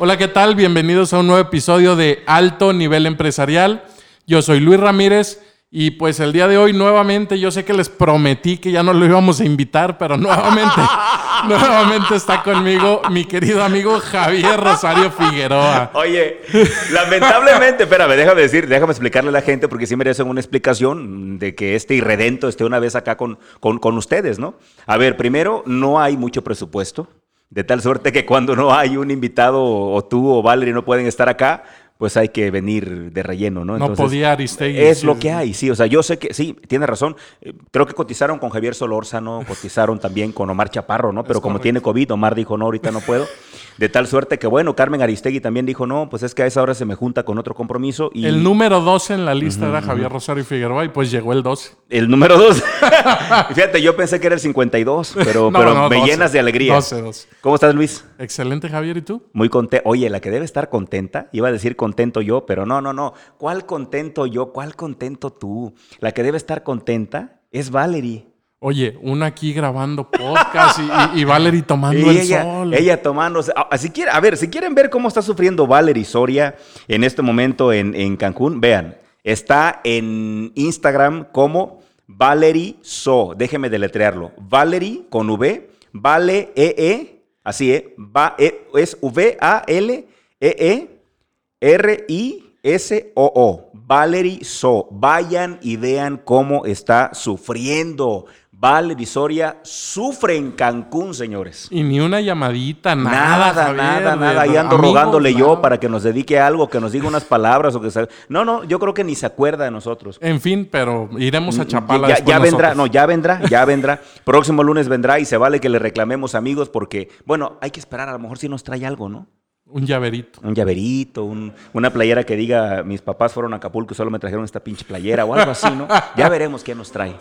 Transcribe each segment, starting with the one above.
Hola, ¿qué tal? Bienvenidos a un nuevo episodio de Alto Nivel Empresarial. Yo soy Luis Ramírez y pues el día de hoy nuevamente, yo sé que les prometí que ya no lo íbamos a invitar, pero nuevamente, nuevamente está conmigo mi querido amigo Javier Rosario Figueroa. Oye, lamentablemente, espérame, déjame decir, déjame explicarle a la gente porque sí merecen una explicación de que este irredento esté una vez acá con, con, con ustedes, ¿no? A ver, primero, no hay mucho presupuesto. De tal suerte que cuando no hay un invitado o tú o Valerie no pueden estar acá, pues hay que venir de relleno, ¿no? no podía Aristegui. Es lo que hay, sí. O sea, yo sé que, sí, tiene razón. Eh, creo que cotizaron con Javier Solórzano, cotizaron también con Omar Chaparro, ¿no? Pero como tiene COVID, Omar dijo, no, ahorita no puedo. De tal suerte que, bueno, Carmen Aristegui también dijo, no, pues es que a esa hora se me junta con otro compromiso. Y... El número 12 en la lista era Javier Rosario Figueroa y pues llegó el 12. El número 12. Fíjate, yo pensé que era el 52, pero, pero me llenas de alegría. 12, 12. ¿Cómo estás, Luis? Excelente, Javier, ¿y tú? Muy contento. Oye, la que debe estar contenta, iba a decir contento yo, pero no, no, no. ¿Cuál contento yo? ¿Cuál contento tú? La que debe estar contenta es Valerie. Oye, una aquí grabando podcast y, y, Valerie tomando el ella, sol. Ella tomando. Así quiere, a ver, si quieren ver cómo está sufriendo Valerie Soria en este momento en, en Cancún, vean. Está en Instagram como Valerie So. Déjeme deletrearlo. Valerie con V. Vale E E. Así ¿eh? Va, e, es V-A-L-E-E. R-I-S-O-O. Valerie So. Vayan y vean cómo está sufriendo. Valerie Soria sufre en Cancún, señores. Y ni una llamadita, nada. Nada, Javier, nada, nada. Ahí ando amigos, rogándole yo para que nos dedique algo, que nos diga unas palabras o que se... No, no, yo creo que ni se acuerda de nosotros. En fin, pero iremos a Chapala ya, después ya vendrá, nosotros. no, ya vendrá, ya vendrá. Próximo lunes vendrá y se vale que le reclamemos amigos porque, bueno, hay que esperar, a lo mejor si nos trae algo, ¿no? Un llaverito. Un llaverito, un- una playera que diga, mis papás fueron a Acapulco y solo me trajeron esta pinche playera o algo así, ¿no? Ya veremos qué nos trae.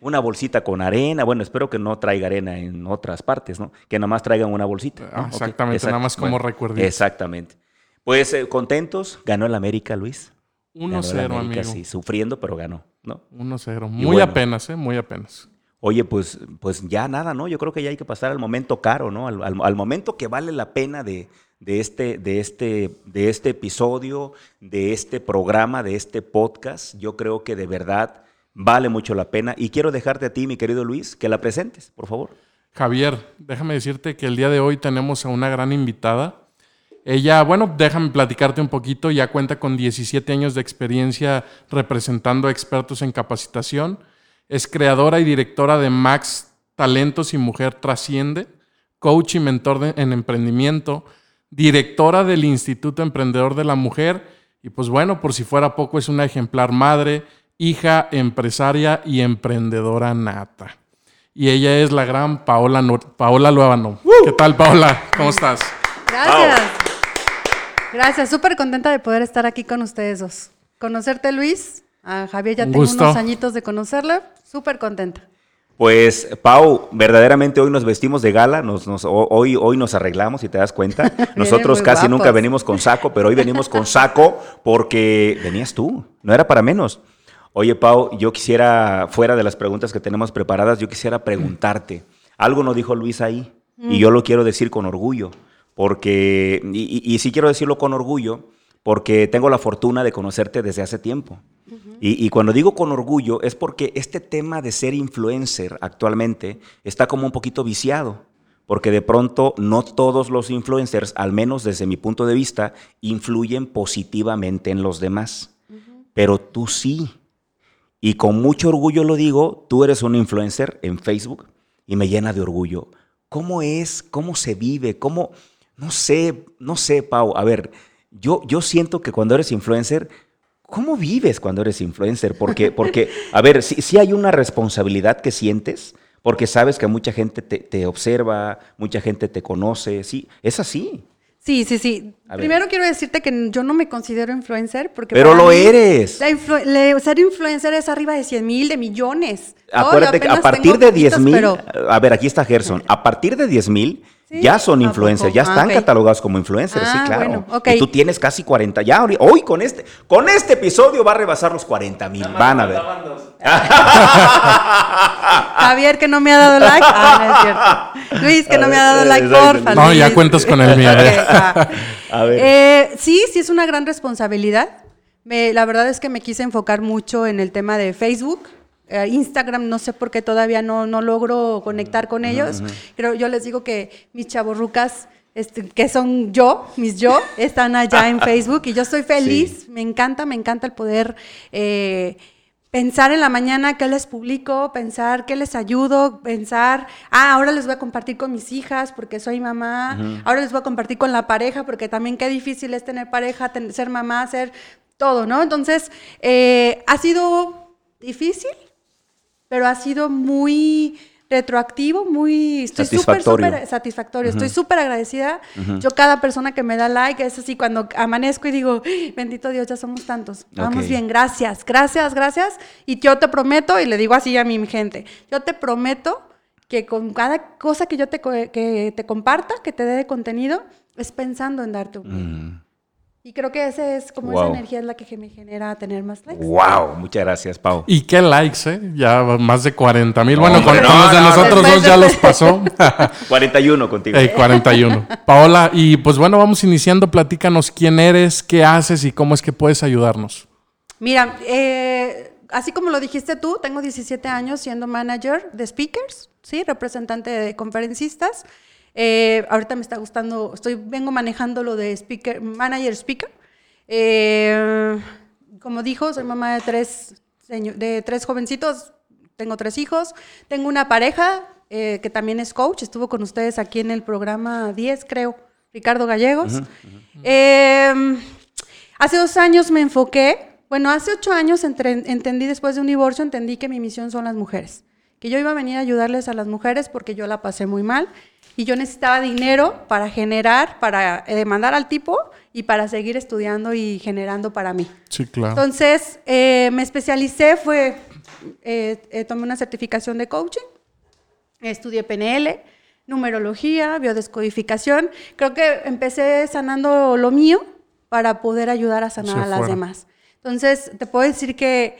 Una bolsita con arena, bueno, espero que no traiga arena en otras partes, ¿no? Que nada más traigan una bolsita. ¿no? Ah, exactamente, nada más como recuerdito. Exactamente. Pues eh, contentos, ganó el América, Luis. Ganó el 1-0, América, amigo. Sí, sufriendo, pero ganó, ¿no? 1-0. Muy bueno. apenas, ¿eh? Muy apenas. Oye, pues, pues ya nada, ¿no? Yo creo que ya hay que pasar al momento caro, ¿no? Al, al- al momento que vale la pena de, de este, de, este, de este episodio, de este programa, de este podcast. Yo creo que de verdad vale mucho la pena. Y quiero dejarte a ti, mi querido Luis, que la presentes, por favor. Javier, déjame decirte que el día de hoy tenemos a una gran invitada. Ella, bueno, déjame platicarte un poquito, ya cuenta con 17 años de experiencia representando a expertos en capacitación. Es creadora y directora de Max Talentos y Mujer Trasciende, coach y mentor en emprendimiento, directora del Instituto Emprendedor de la Mujer y pues bueno, por si fuera poco, es una ejemplar madre, hija, empresaria y emprendedora nata. Y ella es la gran Paola, Nor- Paola Luevano. ¿Qué tal, Paola? ¿Cómo estás? Gracias. Gracias, súper contenta de poder estar aquí con ustedes dos. Conocerte, Luis. A Javier ya Un tengo gusto. unos añitos de conocerle. Súper contenta. Pues, Pau, verdaderamente hoy nos vestimos de gala, nos, nos- ho- hoy, hoy nos arreglamos, si te das cuenta. Nosotros casi guapos. nunca venimos con saco, pero hoy venimos con saco porque venías tú, no era para menos. Oye, Pau, yo quisiera, fuera de las preguntas que tenemos preparadas, yo quisiera preguntarte. Algo nos dijo Luis ahí, y yo lo quiero decir con orgullo, porque, y, y- y sí quiero decirlo con orgullo, porque tengo la fortuna de conocerte desde hace tiempo. Y, y cuando digo con orgullo es porque este tema de ser influencer actualmente está como un poquito viciado, porque de pronto no todos los influencers, al menos desde mi punto de vista, influyen positivamente en los demás, pero tú sí. Y con mucho orgullo lo digo, tú eres un influencer en Facebook y me llena de orgullo. ¿Cómo es? ¿Cómo se vive? ¿Cómo? No sé, no sé, Pau. A ver, yo, yo siento que cuando eres influencer, ¿cómo vives cuando eres influencer? Porque, porque a ver, sí, sí hay una responsabilidad que sientes, porque sabes que mucha gente te, te observa, mucha gente te conoce, sí, es así. Sí, sí, sí. A ver. Primero quiero decirte que yo no me considero influencer porque... Pero lo mí eres. la influ- ser influencer es arriba de 100 mil, de millones. Acuérdate que a partir de 10 poquitos, mil, pero- a ver, aquí está Gerson, a partir de 10 mil ¿Sí? Ya son ¿A influencers, ya Ah, están ok. catalogados como influencers, sí, Ah, claro. bueno. Y tú tienes casi 40. Ya hoy con este, con este episodio va a rebasar los 40 mil. Van a ver. Javier, que no me ha dado like. Ah, no es cierto. Luis, que no me ha dado like, porfa. No, ya cuentas con el mío. A ver. Eh, sí, sí es una gran responsabilidad. Me- la verdad es que me quise enfocar mucho en el tema de Facebook. Eh, Instagram, no sé por qué todavía no, no logro conectar con ellos. Pero yo les digo que mis chavorrucas, este, que son yo, mis yo, están allá en Facebook y yo estoy feliz. Me encanta, me encanta el poder eh, pensar en la mañana qué les publico, pensar qué les ayudo, pensar, ah, ahora les voy a compartir con mis hijas porque soy mamá, ahora les voy a compartir con la pareja porque también qué difícil es tener pareja, ten- ser mamá, ser todo, ¿no? Entonces, eh, ha sido difícil, pero ha sido muy retroactivo, muy estoy súper Satisfactorio. súper satisfactorio. Estoy súper agradecida. Yo cada persona que me da like es así cuando amanezco y digo, "Ay, bendito Dios, ya somos tantos. Vamos bien, gracias, gracias, gracias. Y yo te prometo y le digo así a mi gente, yo te prometo que con cada cosa que yo te que te comparta, que te dé de contenido, es pensando en darte un. Mm. Y creo que ese es como Wow. esa energía es la que me genera tener más likes. Wow, muchas gracias, Pau. Y qué likes, ¿eh? Ya más de 40 mil. No, bueno, con, no, los de no, nosotros dos ya los pasó. 41 contigo. Ey, 41. Paola, y pues bueno, vamos iniciando. Platícanos quién eres, qué haces y cómo es que puedes ayudarnos. Mira, eh, así como lo dijiste tú, tengo 17 años siendo manager de speakers, ¿sí? Representante de conferencistas. Eh, ahorita me está gustando, estoy, vengo manejando lo de speaker, manager speaker. Eh, como dijo, soy mamá de tres, de tres jovencitos, tengo tres hijos, tengo una pareja eh, que también es coach, estuvo con ustedes aquí en el programa 10, creo, Ricardo Gallegos. Eh, hace dos años me enfoqué, bueno, hace ocho años entre- entendí después de un divorcio, entendí que mi misión son las mujeres, que yo iba a venir a ayudarles a las mujeres porque yo la pasé muy mal y yo necesitaba dinero para generar, para eh, demandar al tipo y para seguir estudiando y generando para mí. Sí, claro. Entonces, eh, me especialicé, fue, eh, eh, tomé una certificación de coaching, estudié PNL, numerología, biodescodificación. Creo que empecé sanando lo mío para poder ayudar a sanar a las afuera. demás. Entonces, te puedo decir que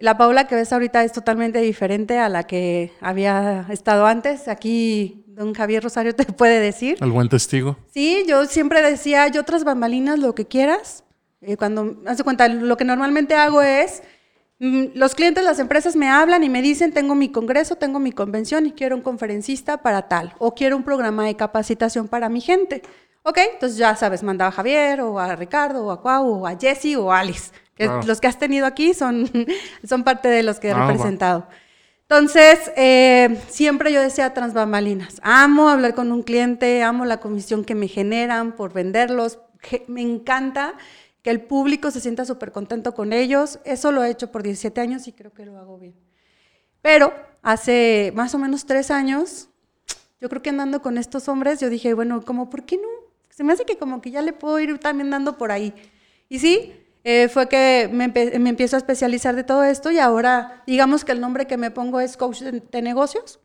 la Paula que ves ahorita es totalmente diferente a la que había estado antes. Aquí don Javier Rosario te puede decir. El buen testigo. Sí, yo siempre decía, yo otras bambalinas, lo que quieras. Eh, cuando, haz de cuenta, lo que normalmente hago es, mm, los clientes, las empresas me hablan y me dicen, tengo mi congreso, tengo mi convención y quiero un conferencista para tal, o quiero un programa de capacitación para mi gente. Ok, entonces ya sabes, mandaba a Javier, o a Ricardo, o a Cuau, o a Jesse, o a Alice. que. Los que has tenido aquí son, son parte de los que he Ah, representado. Entonces, eh, siempre yo decía tras bambalinas, amo hablar con un cliente, amo la comisión que me generan por venderlos, me encanta que el público se sienta súper contento con ellos, eso lo he hecho por 17 años y creo que lo hago bien. Pero hace más o menos tres años, yo creo que andando con estos hombres, yo dije, bueno, como, ¿por qué no? Se me hace que como que ya le puedo ir también dando por ahí. Y sí, eh, fue que me, me empiezo a especializar de todo esto y ahora digamos que el nombre que me pongo es coach de, de negocios,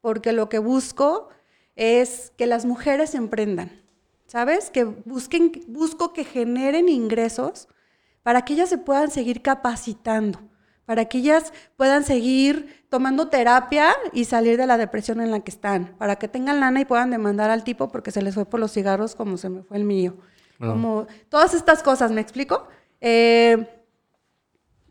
porque lo que busco es que las mujeres emprendan, ¿sabes? Que busquen, busco que generen ingresos para que ellas se puedan seguir capacitando, para que ellas puedan seguir tomando terapia y salir de la depresión en la que están, para que tengan lana y puedan demandar al tipo porque se les fue por los cigarros como se me fue el mío. Como todas estas cosas, ¿me explico? Eh,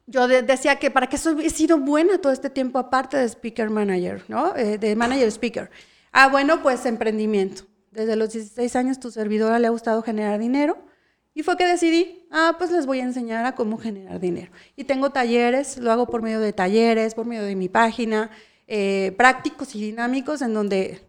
yo de- decía que para qué he sido buena todo este tiempo aparte de speaker manager, ¿no? Eh, de manager speaker. Ah, bueno, pues emprendimiento. Desde los 16 años tu servidora le ha gustado generar dinero y fue que decidí, ah, pues les voy a enseñar a cómo generar dinero. Y tengo talleres, lo hago por medio de talleres, por medio de mi página, eh, prácticos y dinámicos en donde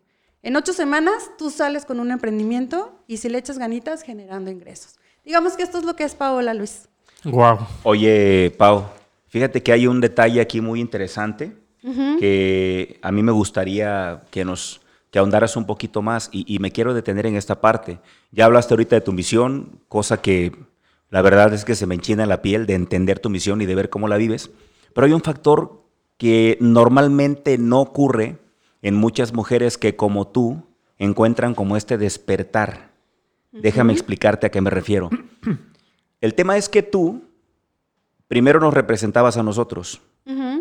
en ocho semanas tú sales con un emprendimiento y si le echas ganitas generando ingresos. Digamos que esto es lo que es Paola Luis. Wow. Oye, Pau, fíjate que hay un detalle aquí muy interesante que a mí me gustaría que nos que ahondaras un poquito más y, y me quiero detener en esta parte. Ya hablaste ahorita de tu misión, cosa que la verdad es que se me enchina la piel de entender tu misión y de ver cómo la vives, pero hay un factor que normalmente no ocurre en muchas mujeres que como tú encuentran como este despertar. Déjame explicarte a qué me refiero. El tema es que tú primero nos representabas a nosotros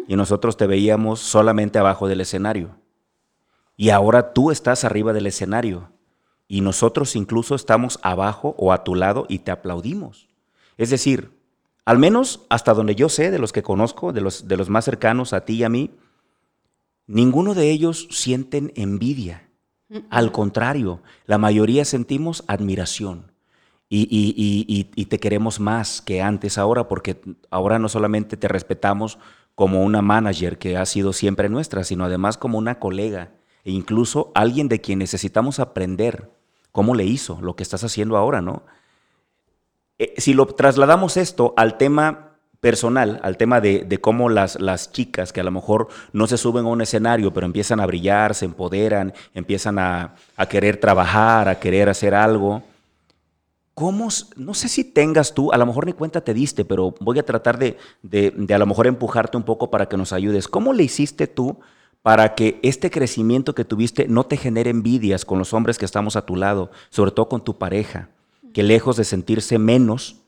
y nosotros te veíamos solamente abajo del escenario. Y ahora tú estás arriba del escenario y nosotros incluso estamos abajo o a tu lado y te aplaudimos. Es decir, al menos hasta donde yo sé, de los que conozco, de los, de los más cercanos a ti y a mí, ninguno de ellos sienten envidia. Al contrario, la mayoría sentimos admiración. Y, y, te queremos más que antes ahora, porque ahora no solamente te respetamos como una manager que ha sido siempre nuestra, sino además como una colega e incluso alguien de quien necesitamos aprender cómo le hizo lo que estás haciendo ahora, ¿no? Eh, si lo trasladamos esto al tema personal, al tema de, cómo las, chicas que a lo mejor no se suben a un escenario, pero empiezan a brillar, se empoderan, empiezan a, querer trabajar, a querer hacer algo. ¿Cómo, no sé si tengas tú, a lo mejor ni cuenta te diste, pero voy a tratar de, de, de a lo mejor empujarte un poco para que nos ayudes. ¿Cómo le hiciste tú para que este crecimiento que tuviste no te genere envidias con los hombres que estamos a tu lado, sobre todo con tu pareja, que lejos de sentirse menos,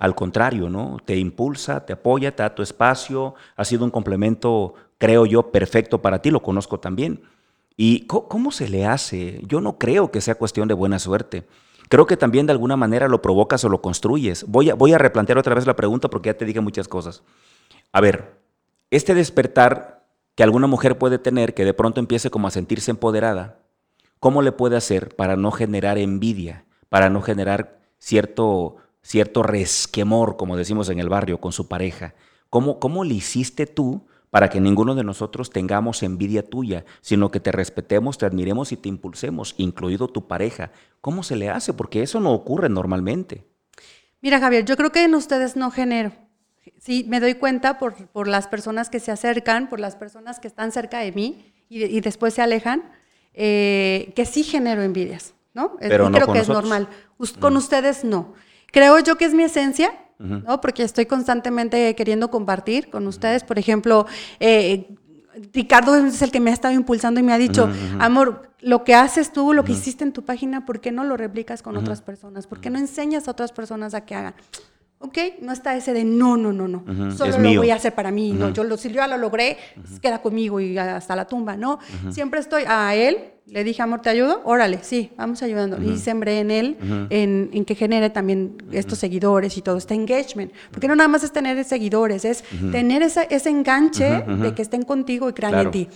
al contrario, ¿no? Te impulsa, te apoya, te da tu espacio, ha sido un complemento, creo yo, perfecto para ti, lo conozco también. ¿Y cómo se le hace? Yo no creo que sea cuestión de buena suerte. Creo que también de alguna manera lo provocas o lo construyes. Voy a, voy a replantear otra vez la pregunta porque ya te dije muchas cosas. A ver, este despertar que alguna mujer puede tener que de pronto empiece como a sentirse empoderada, ¿cómo le puede hacer para no generar envidia, para no generar cierto, cierto resquemor, como decimos en el barrio, con su pareja? ¿Cómo, ¿Cómo le hiciste tú para que ninguno de nosotros tengamos envidia tuya, sino que te respetemos, te admiremos y te impulsemos, incluido tu pareja? ¿Cómo se le hace? Porque eso no ocurre normalmente. Mira, Javier, yo creo que en ustedes no genero. Sí, me doy cuenta por, las personas que se acercan, por las personas que están cerca de mí y, después se alejan, eh, que sí genero envidias, ¿no? Pero no creo que es normal. con ustedes no. Creo yo que es mi esencia, ¿no? Porque estoy constantemente queriendo compartir con ustedes. Por ejemplo, eh, Ricardo es el que me ha estado impulsando y me ha dicho, amor, lo que haces tú, lo que hiciste en tu página, ¿por qué no lo replicas con otras personas? ¿Por qué no enseñas a otras personas a que hagan? ¿Ok? No está ese de no, no, no, no, solo lo voy a hacer para mí, no, yo lo, si yo ya lo logré, pues queda conmigo y hasta la tumba, ¿no? Siempre estoy a él, le dije, amor, ¿te ayudo? Órale, sí, vamos ayudando. Y sembré en él, en, que genere también estos seguidores y todo, este engagement. Porque no nada más es tener seguidores, es tener ese, ese enganche de que estén contigo y crean en ti.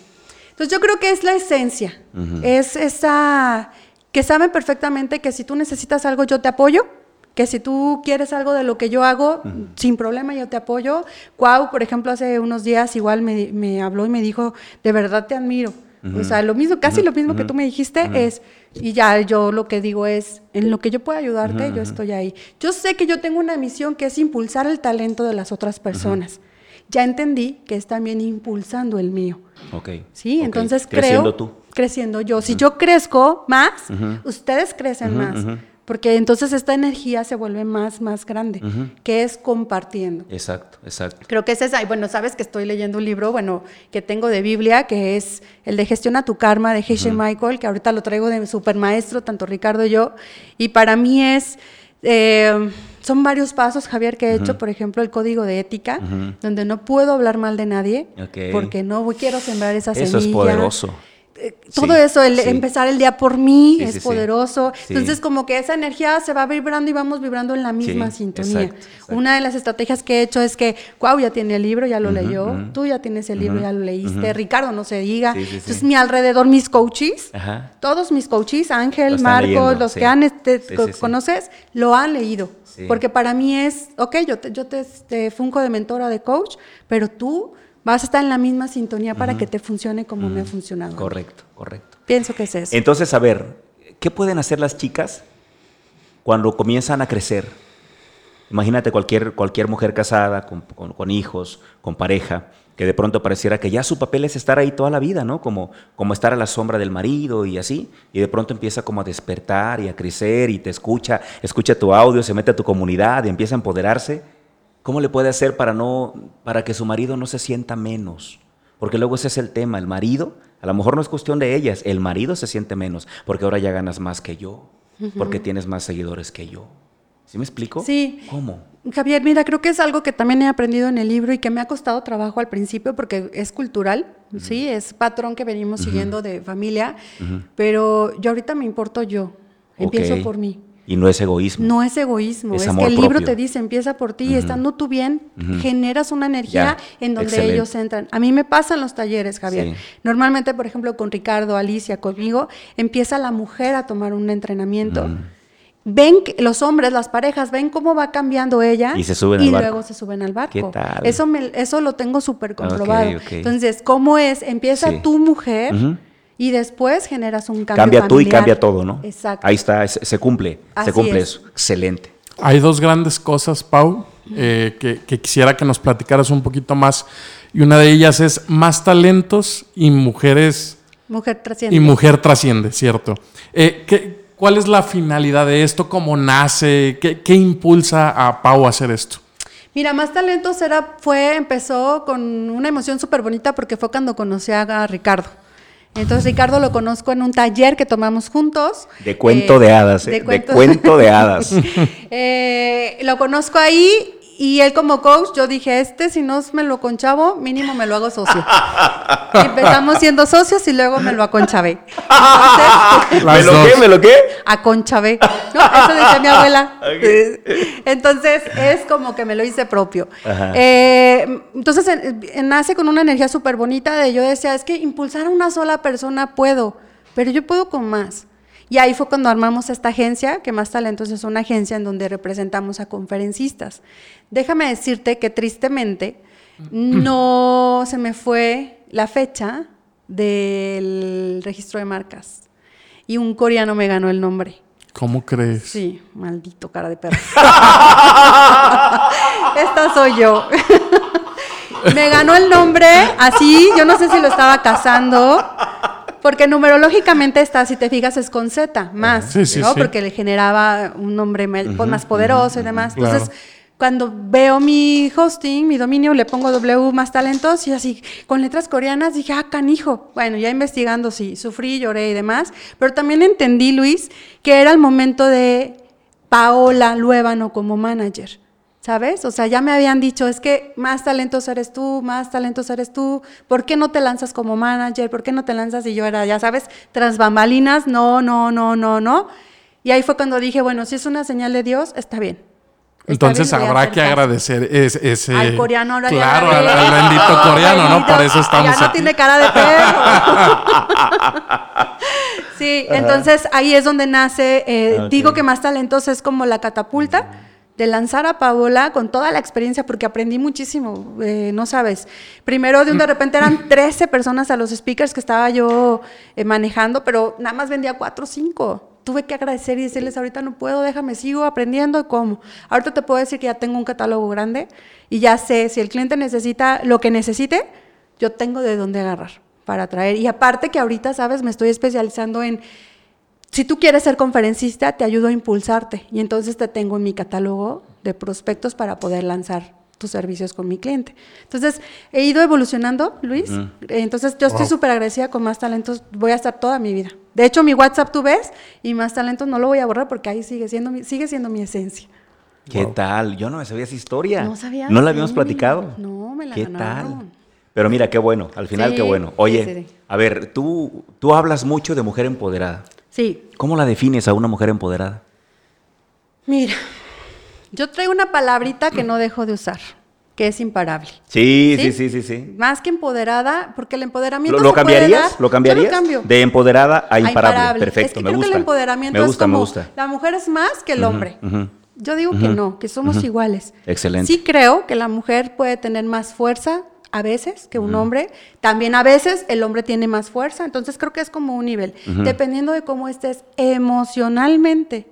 Entonces yo creo que es la esencia, es esa que saben perfectamente que si tú necesitas algo, yo te apoyo, que si tú quieres algo de lo que yo hago, sin problema yo te apoyo. Cuau, por ejemplo, hace unos días igual me, habló y me dijo, de verdad te admiro. O sea, lo mismo, casi lo mismo que tú me dijiste es, y ya yo lo que digo es, en lo que yo pueda ayudarte, yo estoy ahí. Yo sé que yo tengo una misión que es impulsar el talento de las otras personas. Ya entendí que es también impulsando el mío. Ok. Sí, entonces creciendo tú. Creciendo yo. Si yo crezco más, ustedes crecen más porque entonces esta energía se vuelve más, más grande, que es compartiendo. Exacto, exacto. Creo que es esa, y bueno, sabes que estoy leyendo un libro, bueno, que tengo de Biblia, que es el de Gestiona tu Karma, de H. Michael, que ahorita lo traigo de super maestro, tanto Ricardo y yo, y para mí es... Eh, son varios pasos, Javier, que he hecho, por ejemplo, el código de ética, donde no puedo hablar mal de nadie, porque no quiero sembrar esa semilla. Eso es poderoso todo eso, el empezar el día por mí es poderoso. Entonces, como que esa energía se va vibrando y vamos vibrando en la misma sintonía. Una de las estrategias que he hecho es que, wow, ya tiene el libro, ya lo leyó, tú ya tienes el libro, ya lo leíste, Ricardo, no se diga. Entonces, mi alrededor, mis coaches, todos mis coaches, Ángel, Marcos, los que han, este, conoces, lo han leído. Porque para mí es, ok, yo te, yo te, te funco de mentora, de coach, pero tú vas a estar en la misma sintonía para que te funcione como me ha funcionado. Correcto, correcto. Pienso que es eso. Entonces, a ver, ¿qué pueden hacer las chicas cuando comienzan a crecer? Imagínate cualquier, cualquier mujer casada, con, hijos, con pareja, que de pronto pareciera que ya su papel es estar ahí toda la vida, ¿no? Como, como estar a la sombra del marido y así, y de pronto empieza como a despertar y a crecer y te escucha, escucha tu audio, se mete a tu comunidad y empieza a empoderarse ¿Cómo le puede hacer para, no, para que su marido no se sienta menos? Porque luego ese es el tema, el marido A lo mejor no es cuestión de ellas, el marido se siente menos, porque ahora ya ganas más que yo, porque tienes más seguidores que yo. ¿Sí me explico? Sí. ¿Cómo? Javier, mira, creo que es algo que también he aprendido en el libro y que me ha costado trabajo al principio porque es cultural, sí, es patrón que venimos siguiendo de familia, pero yo ahorita me importo yo, empiezo Ok. por mí. Y no es egoísmo. No es egoísmo, Es es, amor que el libro te dice, empieza por ti, y estando tú bien, generas una energía Ya, en donde excelente. ellos entran. A mí me pasa en los talleres, Javier. Sí. Normalmente, por ejemplo, con Ricardo, Alicia, conmigo, empieza la mujer a tomar un entrenamiento. Ven que los hombres, las parejas, ven cómo va cambiando ella Y se suben y al barco. luego se suben al barco. ¿Qué tal? Eso, me- eso lo tengo súper comprobado. Entonces, ¿cómo es? Empieza Sí. tu mujer. Y después generas un cambio Cambia tú y cambia todo, ¿no? Exacto. Ahí está, se, se cumple, Así se cumple es. eso. Excelente. Hay dos grandes cosas, Pau, eh, que, que quisiera que nos platicaras un poquito más. Y una de ellas es más talentos y mujeres Mujer trasciende. y mujer trasciende, ¿cierto? Eh, ¿qué- ¿Cuál es la finalidad de esto? ¿Cómo nace? ¿Qué, qué impulsa a Pau a hacer esto? Mira, Más Talentos era, fue, empezó con una emoción súper bonita porque fue cuando conocí a Ricardo. Entonces Ricardo lo conozco en un taller que tomamos juntos. De cuento de hadas, ¿eh? De cuento de hadas. Eh, lo conozco ahí y él como coach, yo dije, este si no me lo conchavo, mínimo me lo hago socio. Y empezamos siendo socios y luego me lo aconchavé. Entonces, ¿Me lo qué? ¿Me lo qué? aconchavé. No, eso decía mi abuela. Entonces es como que me lo hice propio. Eh, entonces en- en- nace con una energía súper bonita de yo decía, es que impulsar a una sola persona puedo, pero yo puedo con más. Y ahí fue cuando armamos esta agencia, que Más Talentos es una agencia en donde representamos a conferencistas. Déjame decirte que tristemente no se me fue la fecha del registro de marcas. Y un coreano me ganó el nombre. ¿Cómo crees? Sí, maldito cara de perro. Esta soy yo. Me ganó el nombre así, yo no sé si lo estaba cazando, porque numerológicamente está, si te fijas, es con Z, más, Sí, sí, ¿no? sí. Porque le generaba un nombre pues, más poderoso y demás. claro. Entonces, cuando veo mi hosting, mi dominio, le pongo W más talentos y así, con letras coreanas, dije, ah, canijo. Bueno, ya investigando, sí, sufrí, lloré y demás, pero también entendí, Luis, que era el momento de Paola Luébano como manager. ¿Sabes? O sea, ya me habían dicho, es que más talentos eres tú, más talentos eres tú, ¿por qué no te lanzas como manager? ¿Por qué no te lanzas? Y yo era, ya sabes, tras bambalinas, no, no, no, no, no. Y ahí fue cuando dije, bueno, si es una señal de Dios, está bien. Está Entonces bien, habrá que agradecer es- ese... Al coreano ahora Claro, la al, bendito coreano, ¿no? Por eso estamos Ya no aquí. tiene cara de perro. sí, entonces ahí es donde nace, eh, Ok. digo que Más Talentos es como la catapulta de lanzar a Paola con toda la experiencia, porque aprendí muchísimo, eh, no sabes. Primero, de un de repente eran 13 personas a los speakers que estaba yo eh, manejando, pero nada más vendía 4 o 5. Tuve que agradecer y decirles, ahorita no puedo, déjame, sigo aprendiendo cómo. Ahorita te puedo decir que ya tengo un catálogo grande y ya sé, si el cliente necesita lo que necesite, yo tengo de dónde agarrar para traer. Y aparte que ahorita, sabes, me estoy especializando en si tú quieres ser conferencista, te ayudo a impulsarte y entonces te tengo en mi catálogo de prospectos para poder lanzar tus servicios con mi cliente. Entonces, he ido evolucionando, Luis. Entonces, yo estoy súper agradecida con Más Talentos. Voy a estar toda mi vida. De hecho, mi WhatsApp tú ves y Más Talentos no lo voy a borrar porque ahí sigue siendo mi, sigue siendo mi esencia. ¿Qué Wow. tal? Yo no me sabía esa historia. ¿No sabías? ¿No la habíamos Sí. platicado? No, me la ¿Qué ganaron. tal? Pero mira, qué bueno. Al final, Sí, qué bueno. Oye, sí, sí. a ver, tú, tú hablas mucho de mujer empoderada. Sí, ¿Cómo la defines a una mujer empoderada? mira, yo traigo una palabrita que no dejo de usar, que es imparable. Sí, sí, ¿Sí? sí, sí. Más que empoderada, porque el empoderamiento ¿Lo, lo se puede cambiarías? dar- ¿Lo cambiarías? Yo lo cambio. De empoderada a A imparable. Perfecto, Es que me creo gusta. que el empoderamiento me gusta, es como me gusta. la mujer es más que el hombre. Yo digo que no, que somos iguales. Excelente. Sí creo que la mujer puede tener más fuerza a veces que un hombre. También a veces el hombre tiene más fuerza. Entonces creo que es como un nivel. Dependiendo de cómo estés emocionalmente,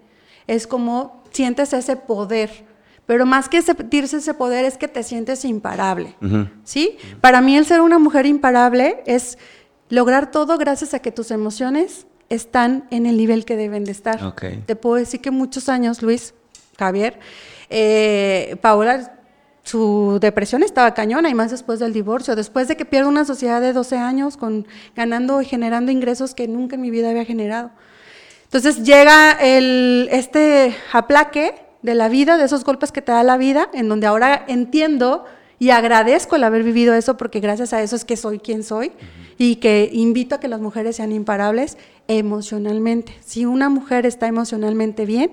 es como sientes ese poder. Pero más que sentirse ese poder es que te sientes imparable. ¿Sí? Para mí el ser una mujer imparable es lograr todo gracias a que tus emociones están en el nivel que deben de estar. Te puedo decir que muchos años, Luis, Javier, eh, Paola su depresión estaba cañona y más después del divorcio, después de que pierde una sociedad de 12 años con ganando y generando ingresos que nunca en mi vida había generado. Entonces llega el, este aplaque de la vida, de esos golpes que te da la vida, en donde ahora entiendo y agradezco el haber vivido eso porque gracias a eso es que soy quien soy y que invito a que las mujeres sean imparables emocionalmente. Si una mujer está emocionalmente bien,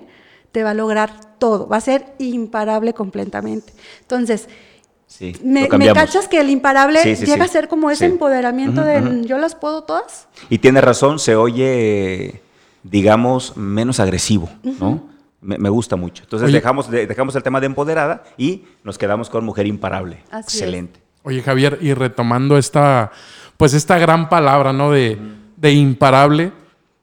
te va a lograr todo, va a ser imparable completamente. Entonces, me, cachas que el imparable llega a ser como ese empoderamiento de yo las puedo todas. Y tiene razón, se oye, digamos, menos agresivo, ¿no? Me, gusta mucho. Entonces dejamos, dejamos el tema de empoderada y nos quedamos con mujer imparable. Excelente. Oye, Javier, y retomando esta, pues esta gran palabra, ¿no? De, de imparable.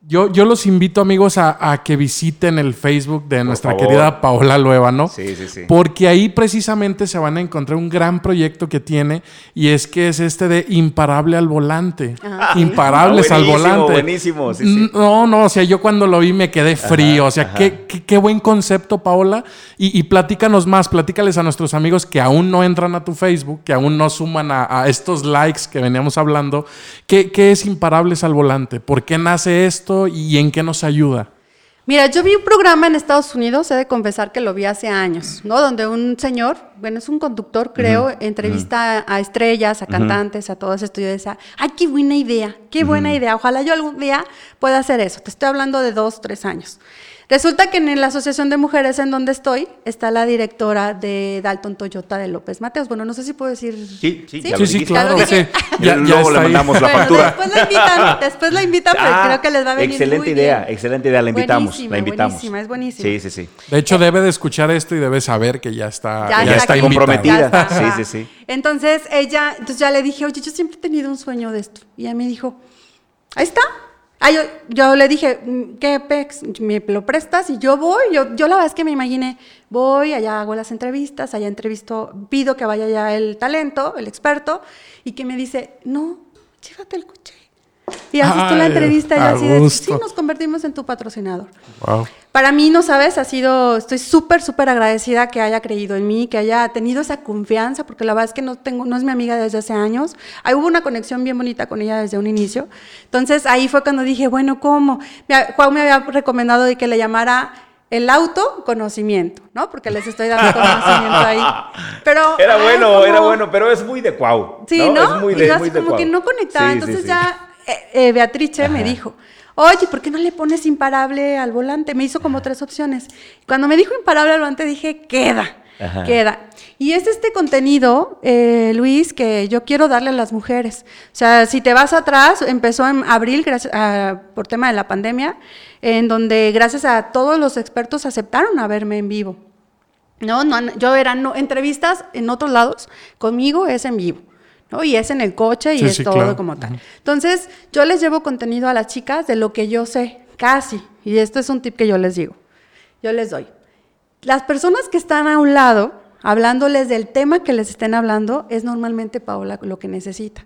Yo, yo los invito, amigos, a, que visiten el Facebook de nuestra querida Paola Lueva, ¿no? Sí, sí, sí. Porque ahí precisamente se van a encontrar un gran proyecto que tiene y es que es este de Imparable al Volante. Ah, Imparables al Volante. Buenísimo, No, no, o sea, yo cuando lo vi me quedé frío. o sea, qué, qué, buen concepto, Paola. Y, y, platícanos más, platícales a nuestros amigos que aún no entran a tu Facebook, que aún no suman a, estos likes que veníamos hablando. ¿Qué, ¿Qué es Imparables al Volante? ¿Por qué nace esto? Y en qué nos ayuda? Mira, yo vi un programa en Estados Unidos, he de confesar que lo vi hace años, ¿no? Donde un señor, bueno, es un conductor, creo, entrevista a estrellas, a cantantes, a todo esto. Y yo decía, ¡ay, qué buena idea! ¡Qué buena idea! Ojalá yo algún día pueda hacer eso. Te estoy hablando de dos, tres años. Resulta que en la Asociación de Mujeres en donde estoy está la directora de Dalton Toyota de López Mateos. Bueno, no sé si puedo decir. Sí, sí, sí, sí, claro. Ya, luego le mandamos la factura. Después la invitan, después la invitan, pero ah, creo que les va a venir. Excelente idea, excelente idea. La invitamos, la invitamos. Buenísima, es buenísima. Sí, sí, sí. De hecho, debe de escuchar esto y debe saber que ya está, ya, está, comprometida. Sí, sí, sí. Entonces ella, entonces ya le dije, oye, yo siempre he tenido un sueño de esto. Y ella me dijo, ahí está, Ah, yo, le dije, mm, ¿qué pex? ¿Me lo prestas? Y yo voy, yo, yo la verdad es que me imaginé, voy, allá hago las entrevistas, allá entrevisto, pido que vaya ya el talento, el experto, y que me dice, no, llévate el. Y haces tú la entrevista y así de, sí, nos convertimos en tu patrocinador. Para mí, no sabes, ha sido, estoy súper, súper agradecida que haya creído en mí, que haya tenido esa confianza, porque la verdad es que no, tengo, no es mi amiga desde hace años. Ahí hubo una conexión bien bonita con ella desde un inicio. Entonces ahí fue cuando dije, bueno, ¿cómo? Juan me había recomendado de que le llamara el autoconocimiento, ¿no? Porque les estoy dando conocimiento ahí. Pero, era bueno, era bueno, pero es muy de cuau. Sí, ¿no? Es muy de, muy como que no conectaba. Entonces ya eh, eh, Beatrice me dijo, oye, ¿por qué no le pones imparable al volante? Me hizo como tres opciones. Cuando me dijo imparable al volante dije, queda, queda. Y es este contenido, eh, Luis, que yo quiero darle a las mujeres. O sea, si te vas atrás, empezó en abril gracias por tema de la pandemia, en donde gracias a todos los expertos aceptaron a verme en vivo. No, no, yo era no, entrevistas en otros lados, conmigo es en vivo. Y es en el coche y es todo como tal. Entonces, yo les llevo contenido a las chicas de lo que yo sé, casi. Y esto es un tip que yo les digo. Yo les doy. Las personas que están a un lado, hablándoles del tema que les estén hablando, es normalmente Paola lo que necesita.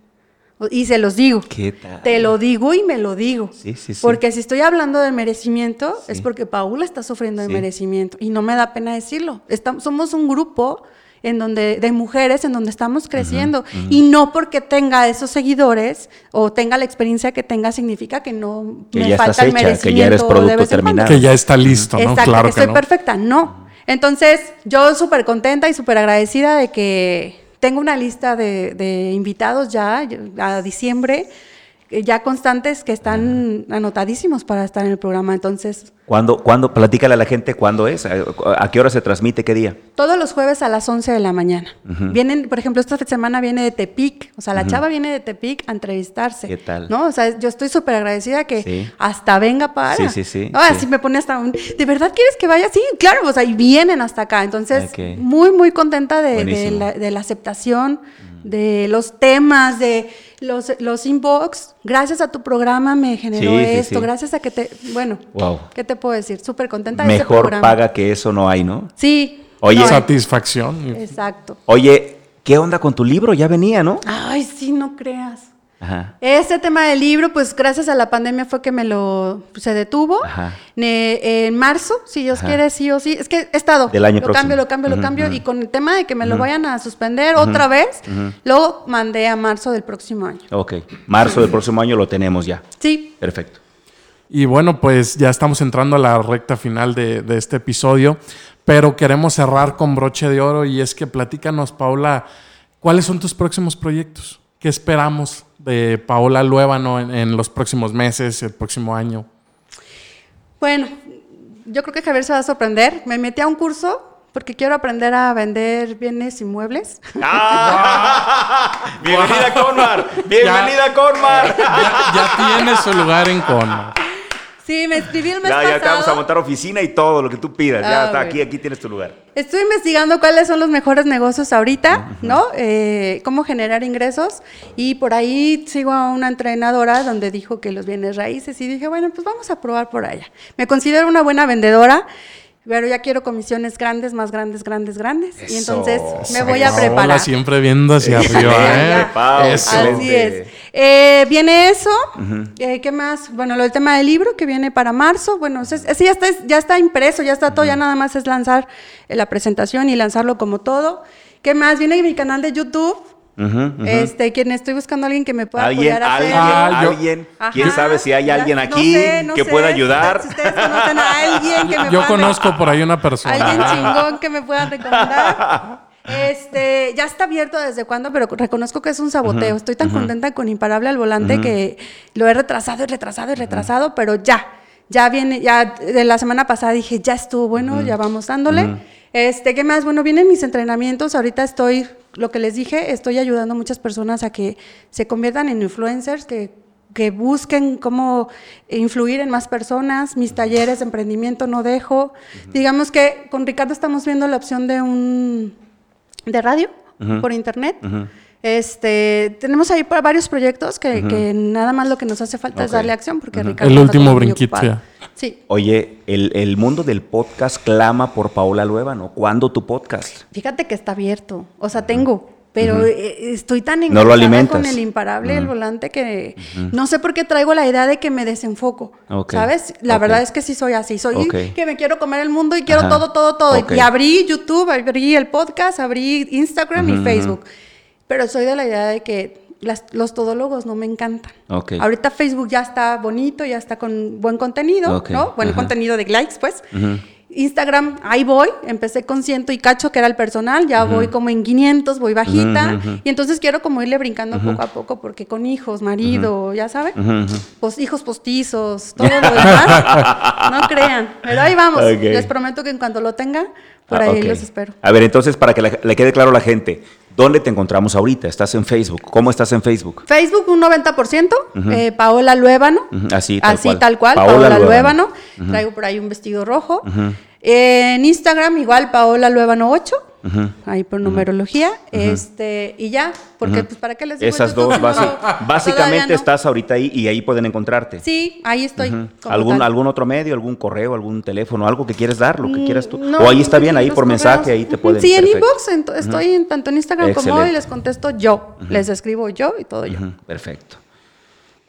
Y se los digo. ¿Qué tal? Te lo digo y me lo digo. Sí, sí, sí. Porque si estoy hablando de merecimiento, es porque Paula está sufriendo de merecimiento. Y no me da pena decirlo. Estamos, somos un grupo en donde, de mujeres en donde estamos creciendo. Y no porque tenga esos seguidores o tenga la experiencia que tenga, significa que no me falta el merecimiento. Que ya eres producto terminado. Que ya está listo, ¿no? Exacto, claro que, estoy perfecta. No. Entonces, yo súper contenta y súper agradecida de que tengo una lista de, de invitados ya a diciembre ya constantes que están anotadísimos para estar en el programa. Entonces. ¿Cuándo, cuándo, platícale a la gente cuándo es? ¿A qué hora se transmite? ¿Qué día? Todos los jueves a las 11 de la mañana. Vienen, por ejemplo, esta semana viene de Tepic. O sea, la chava viene de Tepic a entrevistarse. ¿Qué tal? ¿No? O sea, yo estoy súper agradecida que hasta venga para. Sí, sí, sí. Así me pone hasta un. ¿De verdad quieres que vaya? Sí, claro. O sea, y vienen hasta acá. Entonces, muy, muy contenta de, la, aceptación, de los temas, de los, los inbox, gracias a tu programa me generó esto, gracias a que te, bueno, ¿qué te puedo decir? Súper contenta de Mejor paga que eso no hay, ¿no? Sí. Oye, satisfacción. Exacto. Oye, ¿qué onda con tu libro? Ya venía, ¿no? Ay, sí, no creas. Ajá. Este tema del libro, pues gracias a la pandemia fue que me lo pues, se detuvo. Ajá. Ne- en marzo, si Dios Ajá. quiere, sí o sí. Es que he estado. Del año lo próximo. cambio, lo cambio, lo cambio. Y con el tema de que me lo vayan a suspender otra vez, luego mandé a marzo del próximo año. Ok. Marzo del próximo año lo tenemos ya. Sí. Perfecto. Y bueno, pues ya estamos entrando a la recta final de, de este episodio, pero queremos cerrar con broche de oro y es que platícanos, Paola, ¿cuáles son tus próximos proyectos? ¿Qué esperamos de Paola Luébano en, en los próximos meses, el próximo año? Bueno, yo creo que Javier se va a sorprender. Me metí a un curso porque quiero aprender a vender bienes inmuebles. ¡Ah! ¡Bienvenida, Conmar! ¡Bienvenida, Conmar! Ya, ya tiene su lugar en Cono. Sí, me escribí el mes Ya, ya te vamos a pasado. montar oficina y todo lo que tú pidas. ya Ah, está, bueno. aquí, aquí tienes tu lugar. Estoy investigando cuáles son los mejores negocios ahorita, ¿no? Eh, cómo generar ingresos. Y por ahí sigo a una entrenadora donde dijo que los bienes raíces y dije, bueno, pues vamos a probar por allá. Me considero una buena vendedora, pero ya quiero comisiones grandes, más grandes, grandes, grandes. Y entonces me voy a Paola preparar. siempre viendo hacia arriba, ¿eh? Pau. Así es. Eh, viene eso. Eh, ¿Qué más? Bueno, lo del tema del libro que viene para marzo. Bueno, ese, ese ya, está, ya está impreso, ya está todo, ya nada más es lanzar eh, la presentación y lanzarlo como todo. ¿Qué más? Viene mi canal de YouTube. Este, quien estoy buscando a alguien que me pueda Alguien, apoyar a alguien. Ah, alguien. Ajá. ¿Quién sabe si hay Ya- alguien no aquí sé, no que sé. pueda ayudar? ustedes- Si ustedes conocen a alguien que me Yo pueda conozco por ahí una persona. Alguien chingón que me puedan recomendar. Este, ya está abierto desde cuándo, pero reconozco que es un saboteo. Estoy tan contenta con Imparable al volante que lo he retrasado y retrasado y retrasado, pero ya, ya viene, ya de la semana pasada dije, ya estuvo bueno, ya vamos dándole. Este, ¿qué más? Bueno, vienen mis entrenamientos. Ahorita estoy, lo que les dije, estoy ayudando a muchas personas a que se conviertan en influencers, que que busquen cómo influir en más personas, mis talleres de emprendimiento no dejo. Digamos que con Ricardo estamos viendo la opción de un de radio por internet. Este, tenemos ahí para varios proyectos que, que nada más lo que nos hace falta es darle acción porque Ricardo El último brinquito. Sí. Oye, el, el mundo del podcast clama por Paola Luébano. ¿Cuándo tu podcast? Fíjate que está abierto, o sea, tengo, pero eh, estoy tan No lo con el imparable, el volante, que no sé por qué traigo la idea de que me desenfoco, ¿sabes? La verdad es que sí soy así, soy que me quiero comer el mundo y quiero Ajá, todo, todo, todo. Y abrí YouTube, abrí el podcast, abrí Instagram y Facebook, pero soy de la idea de que las- los todólogos no me encantan. Ok. Ahorita Facebook ya está bonito, ya está con buen contenido, ¿no? Buen ajá. contenido de likes, pues. Instagram, ahí voy, empecé con ciento y cacho, que era el personal, ya voy como en 500, voy bajita, y entonces quiero como irle brincando poco a poco, porque con hijos, marido, ya saben, pues hijos postizos, todo lo demás, no crean, pero ahí vamos, les prometo que en cuanto lo tenga, por Ah, ahí ok. los espero. A ver, entonces, para que le quede claro a la gente, ¿dónde te encontramos ahorita? ¿Estás en Facebook? ¿Cómo estás en Facebook? Facebook un 90%, eh, Paola Luébano. Así, tal así cual. tal cual, Paola Paola, Luébano. Traigo por ahí un vestido rojo. En Instagram igual Paola Luébano 8. Ahí por numerología. Este, y ya, porque pues para qué les digo Esas dos, si no básicamente no? estás ahorita ahí y ahí pueden encontrarte. Sí, ahí estoy. como ¿Algún, tal. ¿Algún otro medio, algún correo, algún teléfono, algo que quieres dar, lo que quieras tú? Mm, No, o ahí está bien, ahí por mensaje, correos. ahí te pueden. Sí, en perfecto. inbox en- estoy en- tanto en Instagram como Excelente. hoy les contesto yo. Les escribo yo y todo yo. Perfecto.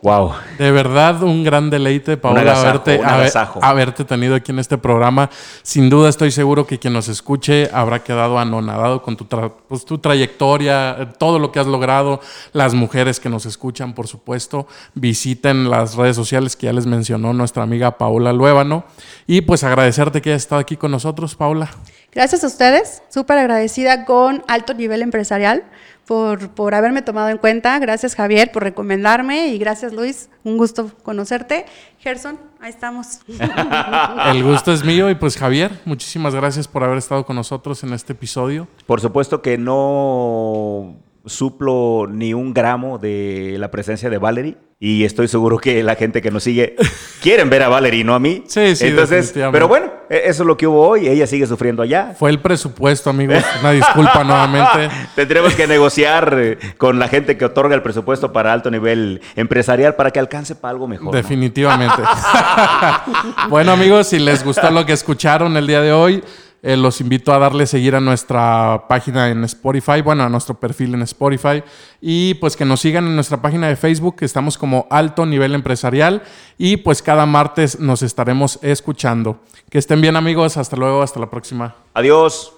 Wow. De verdad, un gran deleite, Paola, agasajo, haberte, haber- haberte tenido aquí en este programa. Sin duda, estoy seguro que quien nos escuche habrá quedado anonadado con tu, tra- pues, tu trayectoria, todo lo que has logrado. Las mujeres que nos escuchan, por supuesto, visiten las redes sociales que ya les mencionó nuestra amiga Paola Luébano. Y pues agradecerte que hayas estado aquí con nosotros, Paola. Gracias a ustedes, súper agradecida con alto nivel empresarial por, por haberme tomado en cuenta. Gracias Javier por recomendarme y gracias Luis, un gusto conocerte. Gerson, ahí estamos. El gusto es mío y pues Javier, muchísimas gracias por haber estado con nosotros en este episodio. Por supuesto que no suplo ni un gramo de la presencia de Valerie y estoy seguro que la gente que nos sigue quieren ver a Valerie, no a mí. Sí, sí, Entonces, pero bueno, e- eso es lo que hubo hoy. Ella sigue sufriendo allá. Fue el presupuesto, amigos. Una disculpa nuevamente. Tendremos que negociar eh, con la gente que otorga el presupuesto para alto nivel empresarial para que alcance para algo mejor. ¿no? Definitivamente. bueno, amigos, si les gustó lo que escucharon el día de hoy, Eh, los invito a darle seguir a nuestra página en Spotify, bueno, a nuestro perfil en Spotify. Y pues que nos sigan en nuestra página de Facebook, que estamos como Alto Nivel Empresarial. Y pues cada martes nos estaremos escuchando. Que estén bien amigos, hasta luego, hasta la próxima. Adiós.